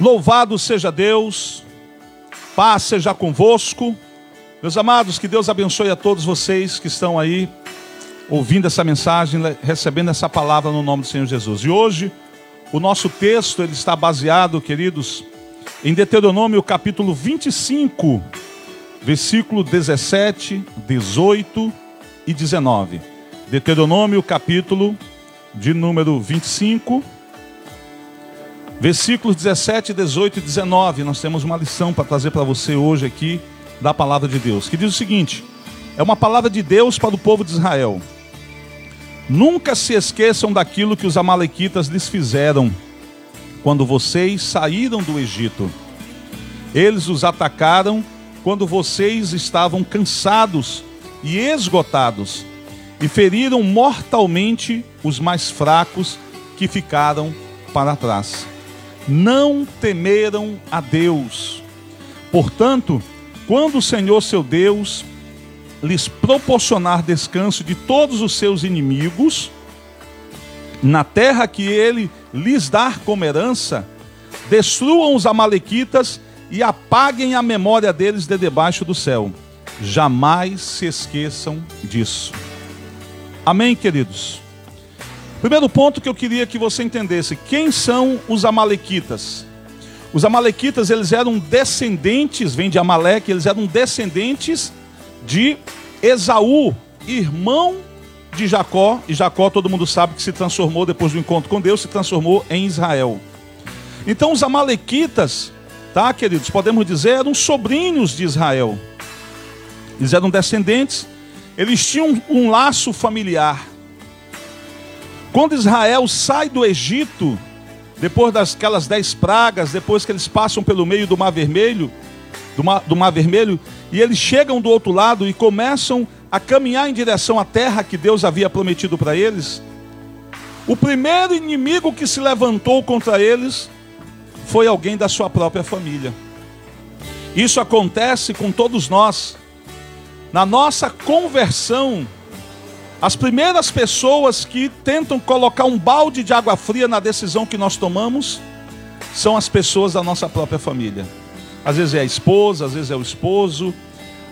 Louvado seja Deus, paz seja convosco. Meus amados, que Deus abençoe a todos vocês que estão aí ouvindo essa mensagem, recebendo essa palavra no nome do Senhor Jesus. E hoje, o nosso texto ele está baseado, queridos, em Deuteronômio capítulo 25, versículo 17, 18 e 19. Deuteronômio capítulo de número 25, Versículos 17, 18 e 19, nós temos uma lição para trazer para você hoje aqui da palavra de Deus, que diz o seguinte: é uma palavra de Deus para o povo de Israel. Nunca se esqueçam daquilo que os amalequitas lhes fizeram quando vocês saíram do Egito. Eles os atacaram quando vocês estavam cansados e esgotados e feriram mortalmente os mais fracos que ficaram para trás não temeram a Deus. Portanto, quando o Senhor seu Deus lhes proporcionar descanso de todos os seus inimigos, na terra que ele lhes dar como herança, destruam os amalequitas e apaguem a memória deles de debaixo do céu. Jamais se esqueçam disso. Amém, queridos? Primeiro ponto que eu queria que você entendesse: quem são os amalequitas? Os amalequitas, eles eram descendentes, vem de Amaleque, eles eram descendentes de Esaú, irmão de Jacó, e Jacó, todo mundo sabe que se transformou depois do encontro com Deus, se transformou em Israel. Então os amalequitas, tá, queridos, podemos dizer, eram sobrinhos de Israel. Eles eram descendentes, eles tinham um laço familiar. Quando Israel sai do Egito, depois daquelas dez pragas, depois que eles passam pelo meio do Mar Vermelho, do Mar, do Mar Vermelho, e eles chegam do outro lado e começam a caminhar em direção à terra que Deus havia prometido para eles, o primeiro inimigo que se levantou contra eles foi alguém da sua própria família. Isso acontece com todos nós. Na nossa conversão, as primeiras pessoas que tentam colocar um balde de água fria na decisão que nós tomamos são as pessoas da nossa própria família. Às vezes é a esposa, às vezes é o esposo,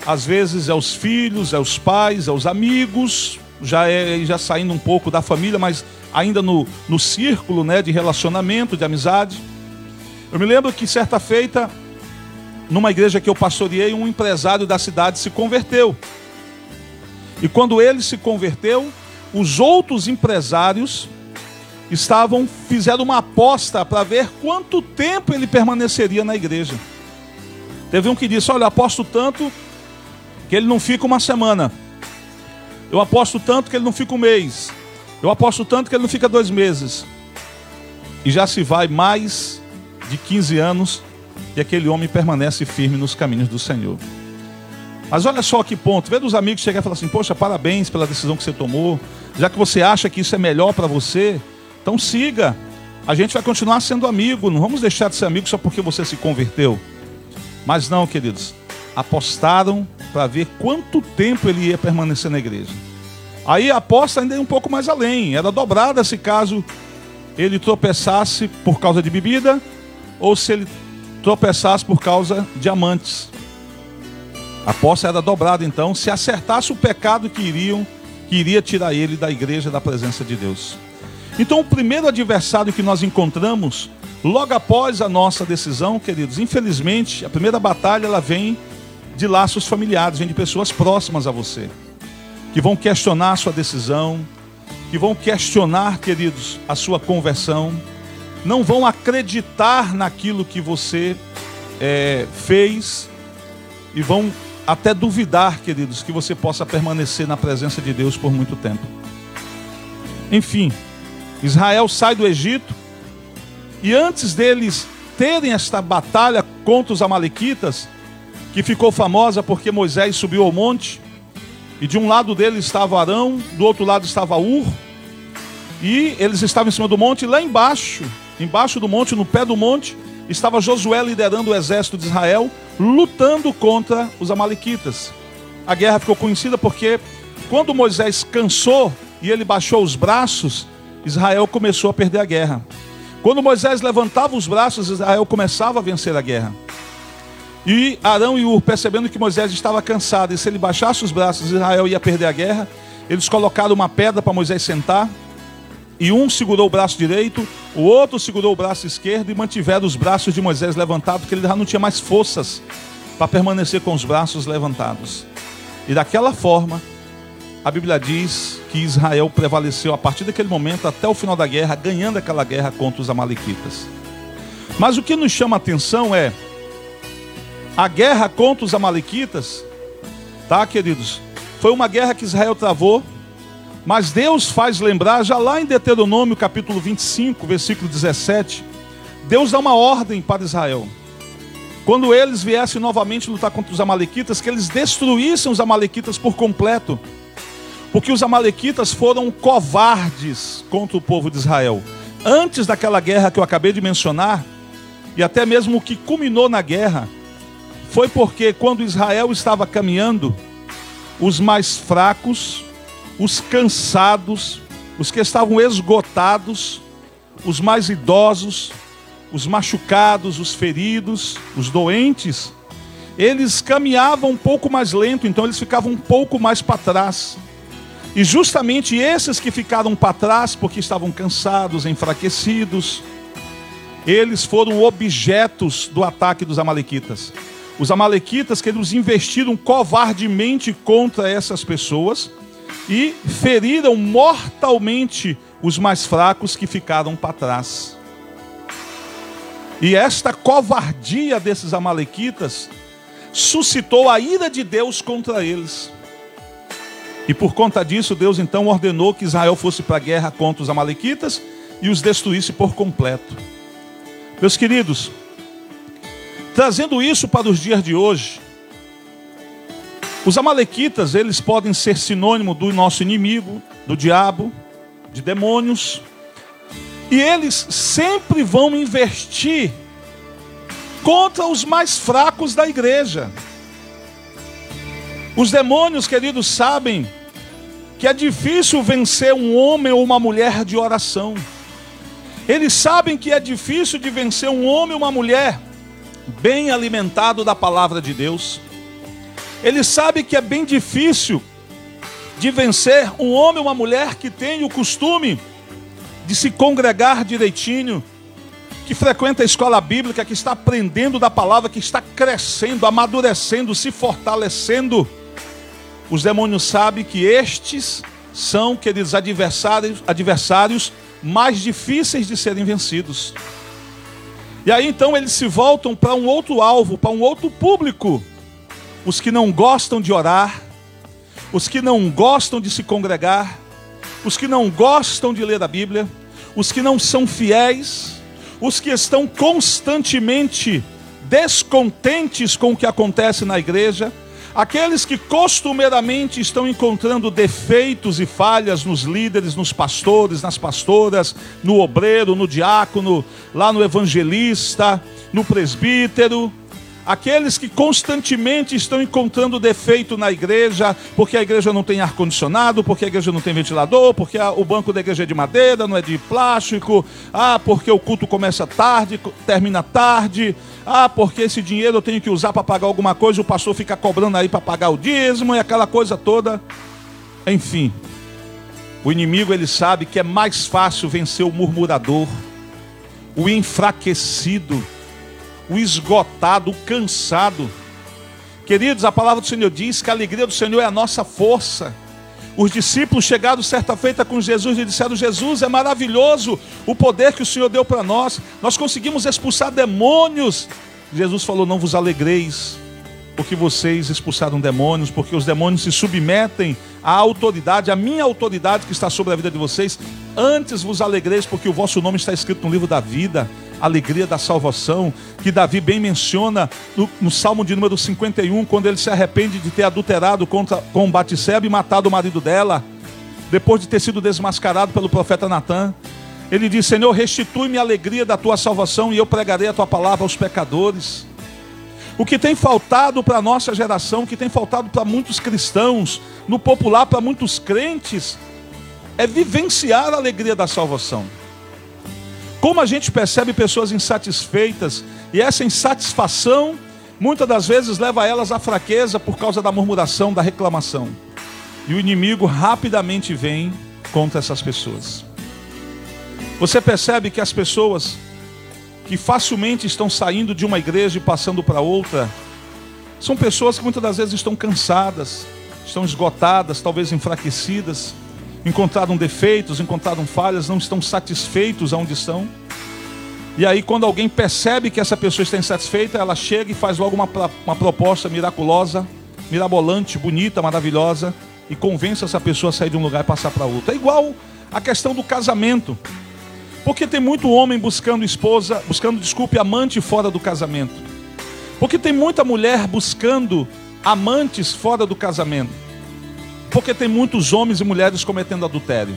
às vezes é os filhos, é os pais, é os amigos, já é já saindo um pouco da família, mas ainda no, no círculo né, de relacionamento, de amizade. Eu me lembro que certa feita, numa igreja que eu pastoreei, um empresário da cidade se converteu. E quando ele se converteu, os outros empresários estavam fizeram uma aposta para ver quanto tempo ele permaneceria na igreja. Teve um que disse: "Olha, aposto tanto que ele não fica uma semana. Eu aposto tanto que ele não fica um mês. Eu aposto tanto que ele não fica dois meses." E já se vai mais de 15 anos e aquele homem permanece firme nos caminhos do Senhor. Mas olha só que ponto. Vê dos amigos chegar e falar assim: Poxa, parabéns pela decisão que você tomou. Já que você acha que isso é melhor para você, então siga. A gente vai continuar sendo amigo. Não vamos deixar de ser amigo só porque você se converteu. Mas não, queridos. Apostaram para ver quanto tempo ele ia permanecer na igreja. Aí a aposta ainda é um pouco mais além. Era dobrada se caso ele tropeçasse por causa de bebida ou se ele tropeçasse por causa de amantes. A aposta era dobrada então, se acertasse o pecado que iriam, que iria tirar ele da igreja da presença de Deus. Então, o primeiro adversário que nós encontramos, logo após a nossa decisão, queridos, infelizmente, a primeira batalha ela vem de laços familiares, vem de pessoas próximas a você, que vão questionar a sua decisão, que vão questionar, queridos, a sua conversão, não vão acreditar naquilo que você é, fez e vão até duvidar, queridos, que você possa permanecer na presença de Deus por muito tempo. Enfim, Israel sai do Egito e antes deles terem esta batalha contra os amalequitas, que ficou famosa porque Moisés subiu ao monte e de um lado dele estava Arão, do outro lado estava Ur, e eles estavam em cima do monte, e lá embaixo, embaixo do monte, no pé do monte, estava Josué liderando o exército de Israel, lutando contra os amalequitas. A guerra ficou conhecida porque quando Moisés cansou e ele baixou os braços, Israel começou a perder a guerra. Quando Moisés levantava os braços, Israel começava a vencer a guerra. E Arão e Ur, percebendo que Moisés estava cansado, e se ele baixasse os braços, Israel ia perder a guerra, eles colocaram uma pedra para Moisés sentar, e um segurou o braço direito, o outro segurou o braço esquerdo e mantiveram os braços de Moisés levantados, porque ele já não tinha mais forças para permanecer com os braços levantados. E daquela forma, a Bíblia diz que Israel prevaleceu a partir daquele momento até o final da guerra, ganhando aquela guerra contra os Amalequitas. Mas o que nos chama a atenção é a guerra contra os Amalequitas, tá, queridos? Foi uma guerra que Israel travou, mas Deus faz lembrar, já lá em Deuteronômio capítulo 25, versículo 17, Deus dá uma ordem para Israel. Quando eles viessem novamente lutar contra os Amalequitas, que eles destruíssem os Amalequitas por completo porque os amalequitas foram covardes contra o povo de Israel. Antes daquela guerra que eu acabei de mencionar, e até mesmo o que culminou na guerra, foi porque quando Israel estava caminhando, os mais fracos, os cansados, os que estavam esgotados, os mais idosos, os machucados, os feridos, os doentes, eles caminhavam um pouco mais lento, então eles ficavam um pouco mais para trás. E justamente esses que ficaram para trás porque estavam cansados, enfraquecidos, eles foram objetos do ataque dos amalequitas. Os amalequitas que eles investiram covardemente contra essas pessoas e feriram mortalmente os mais fracos que ficaram para trás. E esta covardia desses amalequitas suscitou a ira de Deus contra eles. E por conta disso, Deus então ordenou que Israel fosse para a guerra contra os Amalequitas e os destruísse por completo. Meus queridos, trazendo isso para os dias de hoje, os Amalequitas, eles podem ser sinônimo do nosso inimigo, do diabo, de demônios, e eles sempre vão investir contra os mais fracos da igreja. Os demônios, queridos, sabem que é difícil vencer um homem ou uma mulher de oração. Eles sabem que é difícil de vencer um homem ou uma mulher bem alimentado da palavra de Deus. Eles sabem que é bem difícil de vencer um homem ou uma mulher que tem o costume de se congregar direitinho, que frequenta a escola bíblica, que está aprendendo da palavra, que está crescendo, amadurecendo, se fortalecendo os demônios sabem que estes são, queridos, adversários, adversários mais difíceis de serem vencidos. E aí então eles se voltam para um outro alvo, para um outro público. Os que não gostam de orar, os que não gostam de se congregar, os que não gostam de ler a Bíblia, os que não são fiéis, os que estão constantemente descontentes com o que acontece na igreja, Aqueles que costumeiramente estão encontrando defeitos e falhas nos líderes, nos pastores, nas pastoras, no obreiro, no diácono, lá no evangelista, no presbítero, Aqueles que constantemente estão encontrando defeito na igreja, porque a igreja não tem ar-condicionado, porque a igreja não tem ventilador, porque o banco da igreja é de madeira, não é de plástico, ah, porque o culto começa tarde, termina tarde, ah, porque esse dinheiro eu tenho que usar para pagar alguma coisa, o pastor fica cobrando aí para pagar o dízimo e aquela coisa toda. Enfim, o inimigo ele sabe que é mais fácil vencer o murmurador, o enfraquecido, o esgotado, o cansado. Queridos, a palavra do Senhor diz que a alegria do Senhor é a nossa força. Os discípulos chegaram certa feita com Jesus e disseram: Jesus, é maravilhoso o poder que o Senhor deu para nós. Nós conseguimos expulsar demônios. Jesus falou: Não vos alegreis, porque vocês expulsaram demônios, porque os demônios se submetem à autoridade, à minha autoridade que está sobre a vida de vocês. Antes vos alegreis, porque o vosso nome está escrito no livro da vida alegria da salvação, que Davi bem menciona no, no, Salmo de número 51, quando ele se arrepende de ter adulterado contra, com Batseba e matado o marido dela, depois de ter sido desmascarado pelo profeta Natan. Ele diz: Senhor, restitui-me a alegria da tua salvação e eu pregarei a tua palavra aos pecadores. O que tem faltado para a nossa geração, o que tem faltado para muitos cristãos, no popular para muitos crentes, é vivenciar a alegria da salvação. Como a gente percebe pessoas insatisfeitas e essa insatisfação muitas das vezes leva elas à fraqueza por causa da murmuração, da reclamação. E o inimigo rapidamente vem contra essas pessoas. Você percebe que as pessoas que facilmente estão saindo de uma igreja e passando para outra, são pessoas que muitas das vezes estão cansadas, estão esgotadas, talvez enfraquecidas, encontraram defeitos, encontraram falhas, não estão satisfeitos aonde estão. E aí, quando alguém percebe que essa pessoa está insatisfeita, ela chega e faz logo uma, uma proposta miraculosa, mirabolante, bonita, maravilhosa, e convence essa pessoa a sair de um lugar e passar para outro. É igual a questão do casamento. Porque tem muito homem buscando esposa, buscando, desculpe, amante fora do casamento. Porque tem muita mulher buscando amantes fora do casamento. Porque tem muitos homens e mulheres cometendo adultério.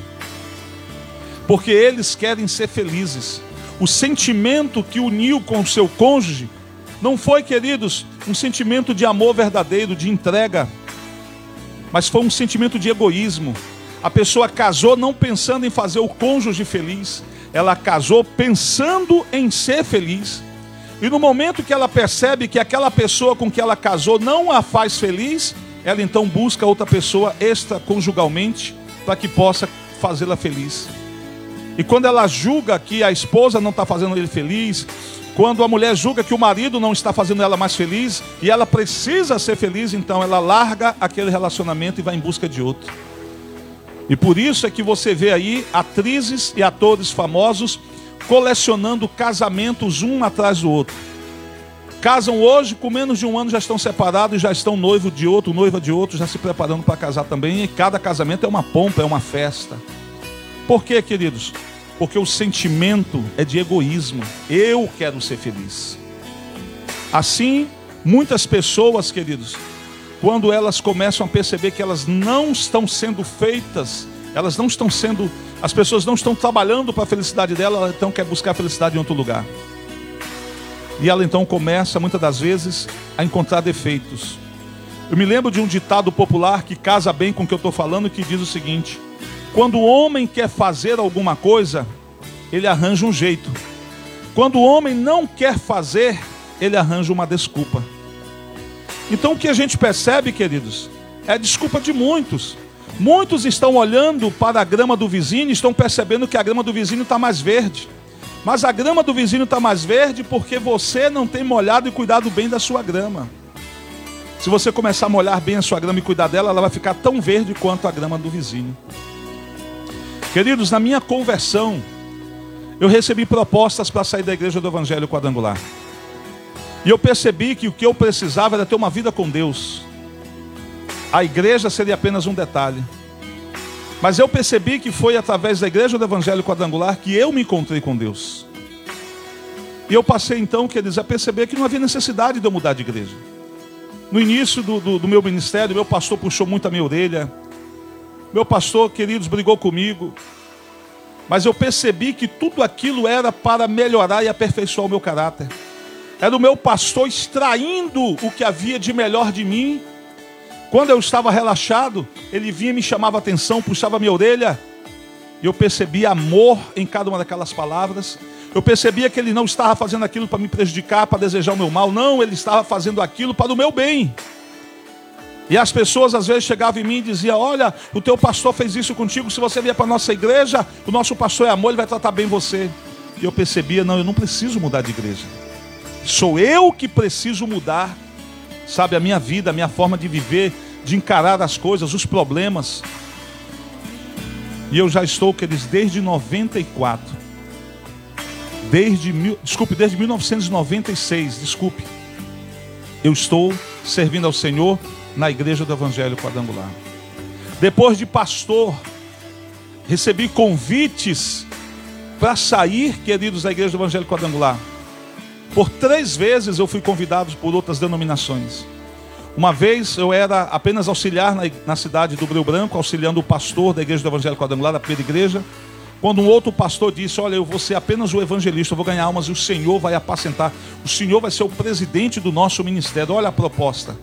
Porque eles querem ser felizes. O sentimento que uniu com o seu cônjuge não foi, queridos, um sentimento de amor verdadeiro, de entrega, mas foi um sentimento de egoísmo. A pessoa casou não pensando em fazer o cônjuge feliz, ela casou pensando em ser feliz. E no momento que ela percebe que aquela pessoa com que ela casou não a faz feliz, ela então busca outra pessoa extraconjugalmente para que possa fazê-la feliz. E quando ela julga que a esposa não está fazendo ele feliz, quando a mulher julga que o marido não está fazendo ela mais feliz, e ela precisa ser feliz, então ela larga aquele relacionamento e vai em busca de outro. E por isso é que você vê aí atrizes e atores famosos colecionando casamentos um atrás do outro. Casam hoje, com menos de um ano já estão separados, já estão noivo de outro, noiva de outro, já se preparando para casar também. E cada casamento é uma pompa, é uma festa. Por quê, queridos? Porque o sentimento é de egoísmo. Eu quero ser feliz. Assim, muitas pessoas, queridos, quando elas começam a perceber que elas não estão sendo feitas, elas não estão sendo, as pessoas não estão trabalhando para a felicidade dela, ela então quer buscar a felicidade em outro lugar. E ela então começa, muitas das vezes, a encontrar defeitos. Eu me lembro de um ditado popular que casa bem com o que eu estou falando, que diz o seguinte: quando o homem quer fazer alguma coisa, ele arranja um jeito. Quando o homem não quer fazer, ele arranja uma desculpa. Então o que a gente percebe, queridos, é a desculpa de muitos. Muitos estão olhando para a grama do vizinho e estão percebendo que a grama do vizinho está mais verde. Mas a grama do vizinho está mais verde porque você não tem molhado e cuidado bem da sua grama. Se você começar a molhar bem a sua grama e cuidar dela, ela vai ficar tão verde quanto a grama do vizinho. Queridos, na minha conversão, eu recebi propostas para sair da igreja do Evangelho Quadrangular. E eu percebi que o que eu precisava era ter uma vida com Deus. A igreja seria apenas um detalhe. Mas eu percebi que foi através da igreja do Evangelho Quadrangular que eu me encontrei com Deus. E eu passei então, queridos, a perceber que não havia necessidade de eu mudar de igreja. No início do, do, do meu ministério, meu pastor puxou muito a minha orelha. Meu pastor, queridos, brigou comigo. Mas eu percebi que tudo aquilo era para melhorar e aperfeiçoar o meu caráter. Era o meu pastor extraindo o que havia de melhor de mim. Quando eu estava relaxado, ele vinha me chamava atenção, puxava minha orelha. E eu percebia amor em cada uma daquelas palavras. Eu percebia que ele não estava fazendo aquilo para me prejudicar, para desejar o meu mal. Não, ele estava fazendo aquilo para o meu bem. E as pessoas às vezes chegavam em mim e diziam: Olha, o teu pastor fez isso contigo. Se você vier para a nossa igreja, o nosso pastor é amor, ele vai tratar bem você. E eu percebia: Não, eu não preciso mudar de igreja. Sou eu que preciso mudar, sabe, a minha vida, a minha forma de viver, de encarar as coisas, os problemas. E eu já estou, queridos, desde 94. Desde, mil, desculpe, desde 1996, desculpe. Eu estou servindo ao Senhor na igreja do Evangelho Quadrangular. Depois de pastor, recebi convites para sair, queridos, da igreja do Evangelho Quadrangular. Por três vezes eu fui convidado por outras denominações. Uma vez eu era apenas auxiliar na, na cidade do Rio Branco, auxiliando o pastor da igreja do Evangelho Quadrangular, da primeira igreja. Quando um outro pastor disse: Olha, eu vou ser apenas o evangelista, eu vou ganhar almas e o Senhor vai apacentar. O Senhor vai ser o presidente do nosso ministério. Olha a proposta.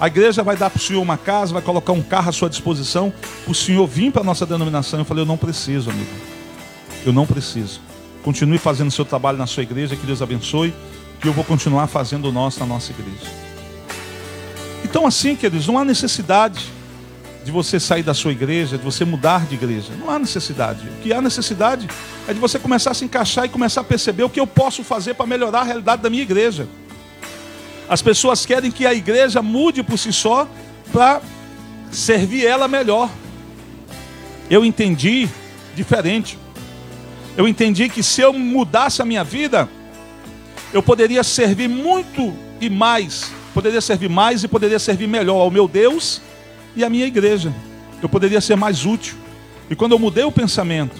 A igreja vai dar para o senhor uma casa, vai colocar um carro à sua disposição. O senhor vir para a nossa denominação. Eu falei: Eu não preciso, amigo. Eu não preciso. Continue fazendo o seu trabalho na sua igreja, que Deus abençoe, que eu vou continuar fazendo o nosso na nossa igreja. Então, assim, queridos, não há necessidade de você sair da sua igreja, de você mudar de igreja. Não há necessidade. O que há necessidade é de você começar a se encaixar e começar a perceber o que eu posso fazer para melhorar a realidade da minha igreja. As pessoas querem que a igreja mude por si só para servir ela melhor. Eu entendi diferente. Eu entendi que se eu mudasse a minha vida, eu poderia servir muito e mais, poderia servir mais e poderia servir melhor ao meu Deus e à minha igreja. Eu poderia ser mais útil. E quando eu mudei o pensamento,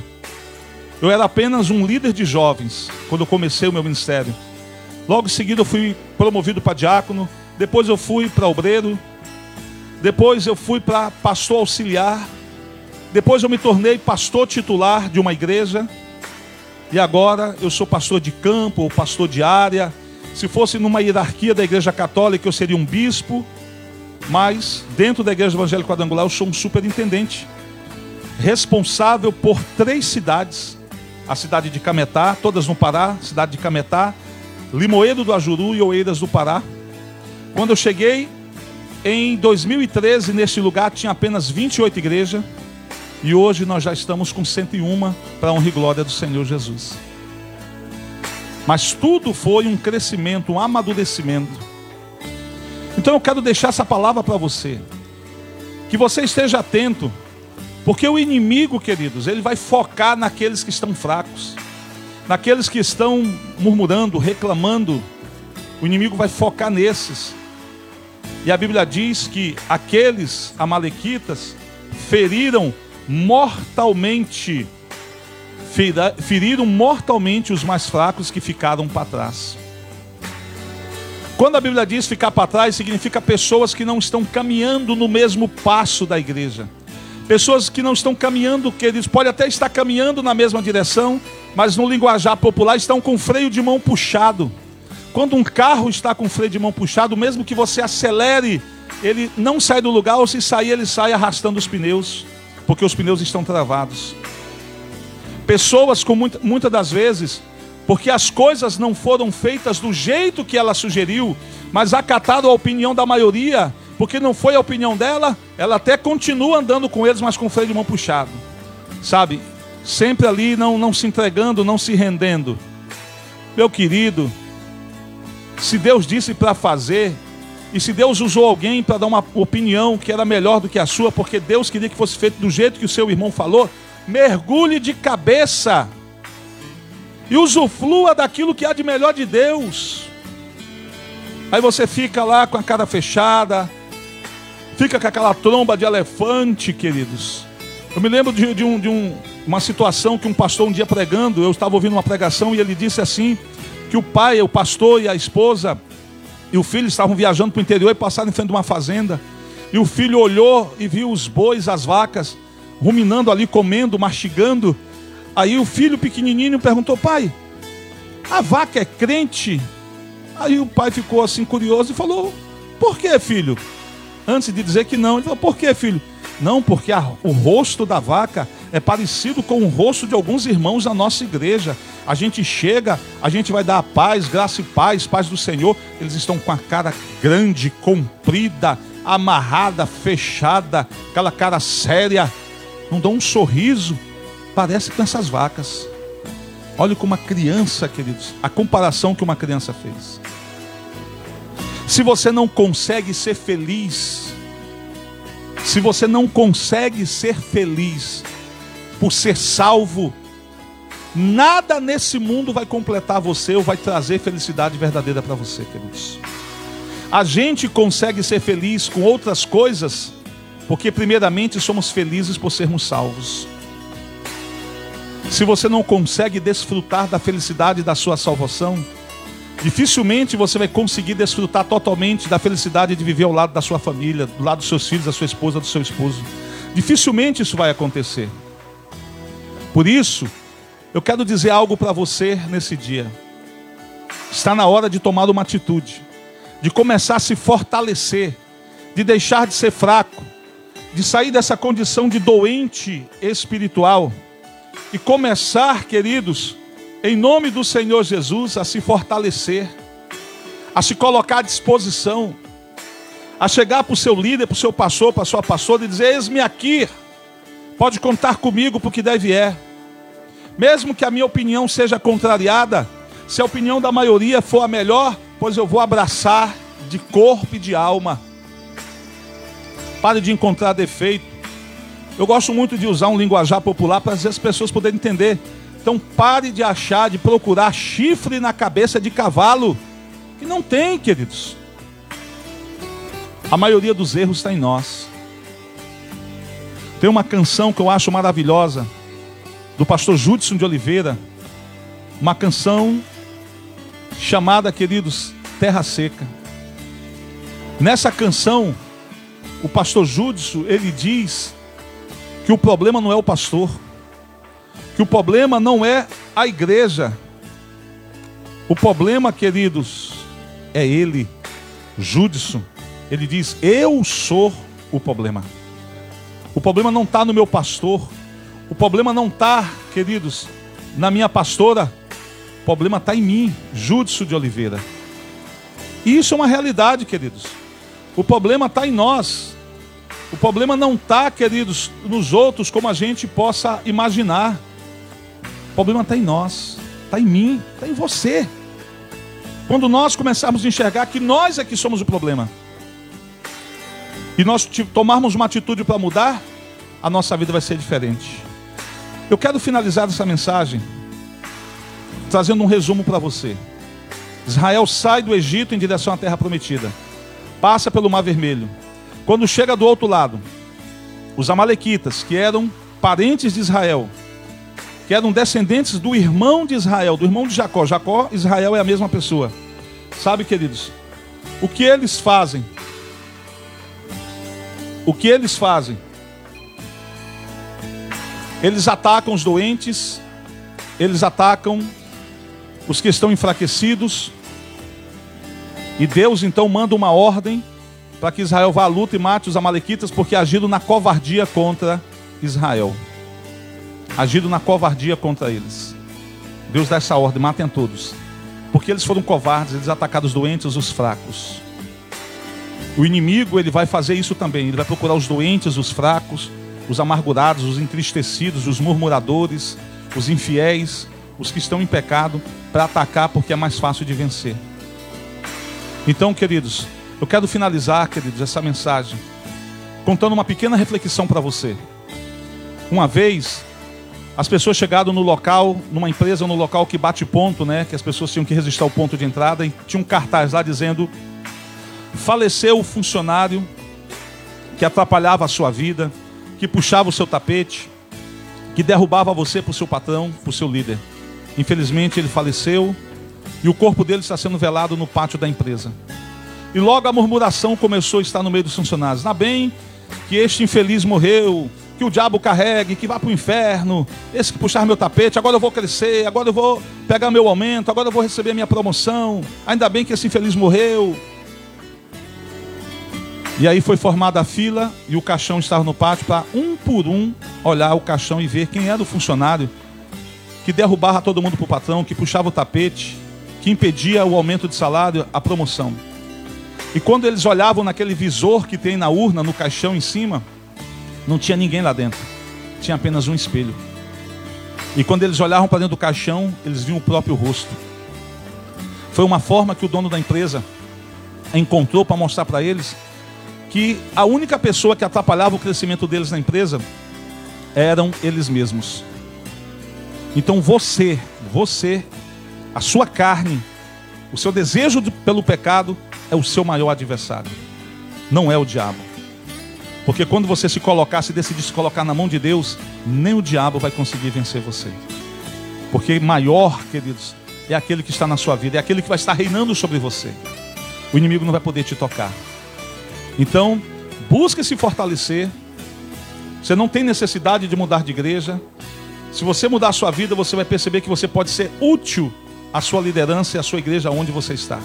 eu era apenas um líder de jovens quando eu comecei o meu ministério. Logo em seguida eu fui promovido para diácono, depois eu fui para obreiro, depois eu fui para pastor auxiliar, depois eu me tornei pastor titular de uma igreja, e agora eu sou pastor de campo, ou pastor de área. Se fosse numa hierarquia da igreja católica, eu seria um bispo, mas dentro da igreja evangélica quadrangular eu sou um superintendente, responsável por três cidades: a cidade de Cametá, todas no Pará, cidade de Cametá, Limoeiro do Ajuru e Oeiras do Pará. Quando eu cheguei em 2013, neste lugar tinha apenas 28 igrejas. E hoje nós já estamos com 101 para honra e glória do Senhor Jesus. Mas tudo foi um crescimento, um amadurecimento. Então eu quero deixar essa palavra para você. Que você esteja atento. Porque o inimigo, queridos, ele vai focar naqueles que estão fracos naqueles que estão murmurando, reclamando, o inimigo vai focar nesses. E a Bíblia diz que aqueles amalequitas feriram mortalmente, feriram mortalmente os mais fracos que ficaram para trás. Quando a Bíblia diz ficar para trás, significa pessoas que não estão caminhando no mesmo passo da igreja. Pessoas que não estão caminhando, que eles podem até estar caminhando na mesma direção, mas no linguajar popular estão com freio de mão puxado. Quando um carro está com freio de mão puxado, mesmo que você acelere, ele não sai do lugar, ou se sair, ele sai arrastando os pneus, porque os pneus estão travados. Pessoas com muita, muitas das vezes, porque as coisas não foram feitas do jeito que ela sugeriu, mas acataram a opinião da maioria, porque não foi a opinião dela, ela até continua andando com eles, mas com o freio de mão puxado. Sabe? Sempre ali não, não se entregando, não se rendendo. Meu querido, se Deus disse para fazer, e se Deus usou alguém para dar uma opinião que era melhor do que a sua, porque Deus queria que fosse feito do jeito que o seu irmão falou, mergulhe de cabeça e usufrua daquilo que há de melhor de Deus. Aí você fica lá com a cara fechada, fica com aquela tromba de elefante, queridos. Eu me lembro de, de, um, de um, uma situação que um pastor um dia pregando, eu estava ouvindo uma pregação e ele disse assim: que o pai, o pastor e a esposa e o filho estavam viajando para o interior e passaram em frente de uma fazenda. E o filho olhou e viu os bois, as vacas, ruminando ali, comendo, mastigando. Aí o filho pequenininho perguntou: pai, a vaca é crente? Aí o pai ficou assim curioso e falou: por que, filho? Antes de dizer que não, ele falou: Por que, filho? Não, porque a, o rosto da vaca é parecido com o rosto de alguns irmãos da nossa igreja. A gente chega, a gente vai dar a paz, graça e paz, paz do Senhor. Eles estão com a cara grande, comprida, amarrada, fechada, aquela cara séria. Não dão um sorriso. Parece com essas vacas. Olha como uma criança, queridos, a comparação que uma criança fez. Se você não consegue ser feliz, se você não consegue ser feliz por ser salvo, nada nesse mundo vai completar você ou vai trazer felicidade verdadeira para você, queridos. A gente consegue ser feliz com outras coisas, porque primeiramente somos felizes por sermos salvos. Se você não consegue desfrutar da felicidade da sua salvação, Dificilmente você vai conseguir desfrutar totalmente da felicidade de viver ao lado da sua família, do lado dos seus filhos, da sua esposa, do seu esposo. Dificilmente isso vai acontecer. Por isso, eu quero dizer algo para você nesse dia. Está na hora de tomar uma atitude, de começar a se fortalecer, de deixar de ser fraco, de sair dessa condição de doente espiritual e começar, queridos, em nome do Senhor Jesus, a se fortalecer, a se colocar à disposição, a chegar para o seu líder, para o seu pastor, para a sua pastora e dizer: Eis-me aqui, pode contar comigo para o que deve é. Mesmo que a minha opinião seja contrariada, se a opinião da maioria for a melhor, pois eu vou abraçar de corpo e de alma. Pare de encontrar defeito. Eu gosto muito de usar um linguajar popular para as pessoas poderem entender. Então pare de achar, de procurar chifre na cabeça de cavalo. Que não tem, queridos. A maioria dos erros está em nós. Tem uma canção que eu acho maravilhosa, do pastor Judson de Oliveira. Uma canção chamada, queridos, Terra Seca. Nessa canção, o pastor Judson, ele diz que o problema não é o pastor, que o problema não é a igreja. O problema, queridos, é ele, Judson. Ele diz: Eu sou o problema. O problema não está no meu pastor. O problema não está, queridos, na minha pastora. O problema está em mim, Júdice de Oliveira. E isso é uma realidade, queridos. O problema está em nós. O problema não está, queridos, nos outros como a gente possa imaginar. O problema está em nós, está em mim, está em você. Quando nós começarmos a enxergar que nós é que somos o problema, e nós tomarmos uma atitude para mudar, a nossa vida vai ser diferente. Eu quero finalizar essa mensagem trazendo um resumo para você. Israel sai do Egito em direção à terra prometida, passa pelo Mar Vermelho. Quando chega do outro lado, os Amalequitas, que eram parentes de Israel, que eram descendentes do irmão de Israel, do irmão de Jacó. Jacó, Israel é a mesma pessoa. Sabe, queridos, o que eles fazem o que eles fazem? Eles atacam os doentes, eles atacam os que estão enfraquecidos, e Deus então manda uma ordem para que Israel vá à luta e mate os amalequitas, porque agiram na covardia contra Israel. Agiram na covardia contra eles. Deus dá essa ordem, matem todos. Porque eles foram covardes, eles atacaram os doentes, os fracos. O inimigo ele vai fazer isso também. Ele vai procurar os doentes, os fracos, os amargurados, os entristecidos, os murmuradores, os infiéis, os que estão em pecado, para atacar porque é mais fácil de vencer. Então, queridos, eu quero finalizar, queridos, essa mensagem contando uma pequena reflexão para você. Uma vez, as pessoas chegaram no local, numa empresa no local que bate ponto, né? Que as pessoas tinham que registrar o ponto de entrada e tinha um cartaz lá dizendo faleceu o funcionário que atrapalhava a sua vida, que puxava o seu tapete, que derrubava você para o seu patrão, para o seu líder. Infelizmente ele faleceu e o corpo dele está sendo velado no pátio da empresa. E logo a murmuração começou a estar no meio dos funcionários. Na bem que este infeliz morreu, que o diabo carregue, que vá para o inferno, esse que puxar meu tapete, agora eu vou crescer, agora eu vou pegar meu aumento, agora eu vou receber minha promoção. Ainda bem que esse infeliz morreu. E aí foi formada a fila e o caixão estava no pátio para um por um olhar o caixão e ver quem era o funcionário que derrubava todo mundo para o patrão, que puxava o tapete, que impedia o aumento de salário, a promoção. E quando eles olhavam naquele visor que tem na urna, no caixão em cima, não tinha ninguém lá dentro. Tinha apenas um espelho. E quando eles olhavam para dentro do caixão, eles viam o próprio rosto. Foi uma forma que o dono da empresa encontrou para mostrar para eles que a única pessoa que atrapalhava o crescimento deles na empresa eram eles mesmos. Então você, você, a sua carne, o seu desejo de, pelo pecado é o seu maior adversário. Não é o diabo. Porque quando você se colocar, se decidir se colocar na mão de Deus, nem o diabo vai conseguir vencer você. Porque maior, queridos, é aquele que está na sua vida, é aquele que vai estar reinando sobre você. O inimigo não vai poder te tocar. Então, busque se fortalecer. Você não tem necessidade de mudar de igreja. Se você mudar a sua vida, você vai perceber que você pode ser útil à sua liderança e à sua igreja onde você está.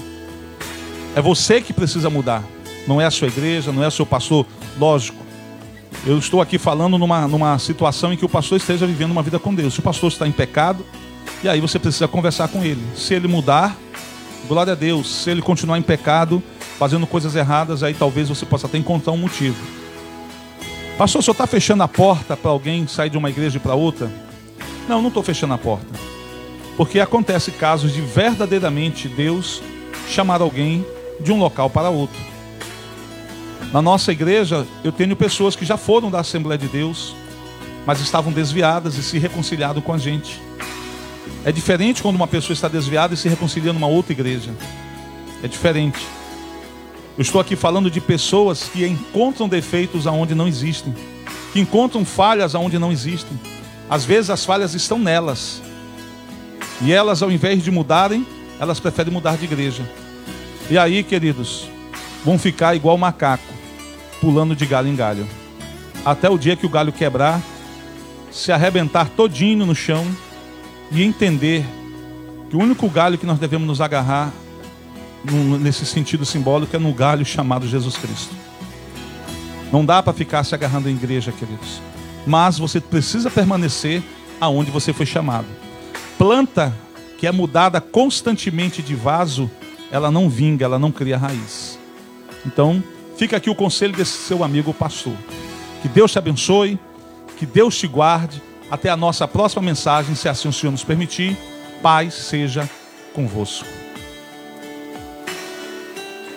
É você que precisa mudar. Não é a sua igreja, não é o seu pastor. Lógico. Eu estou aqui falando numa, numa situação em que o pastor esteja vivendo uma vida com Deus. Se o pastor está em pecado, E aí você precisa conversar com ele. Se ele mudar, glória a Deus. Se ele continuar em pecado, fazendo coisas erradas, aí talvez você possa até encontrar um motivo. Pastor, senhor está fechando a porta para alguém sair de uma igreja para outra? Não, não estou fechando a porta. Porque acontece casos de verdadeiramente Deus chamar alguém de um local para outro. Na nossa igreja, eu tenho pessoas que já foram da Assembleia de Deus, mas estavam desviadas e se reconciliado com a gente. É diferente quando uma pessoa está desviada e se reconcilia numa outra igreja. É diferente. Eu estou aqui falando de pessoas que encontram defeitos aonde não existem, que encontram falhas aonde não existem. Às vezes as falhas estão nelas. E elas, ao invés de mudarem, elas preferem mudar de igreja. E aí, queridos, vão ficar igual macaco, pulando de galho em galho. Até o dia que o galho quebrar, se arrebentar todinho no chão e entender que o único galho que nós devemos nos agarrar nesse sentido simbólico é no galho chamado Jesus Cristo. Não dá para ficar se agarrando em igreja, queridos. Mas você precisa permanecer aonde você foi chamado. Planta que é mudada constantemente de vaso, ela não vinga, ela não cria raiz. Então, fica aqui o conselho desse seu amigo pastor. Que Deus te abençoe, que Deus te guarde. Até a nossa próxima mensagem, se assim o Senhor nos permitir. Paz seja convosco.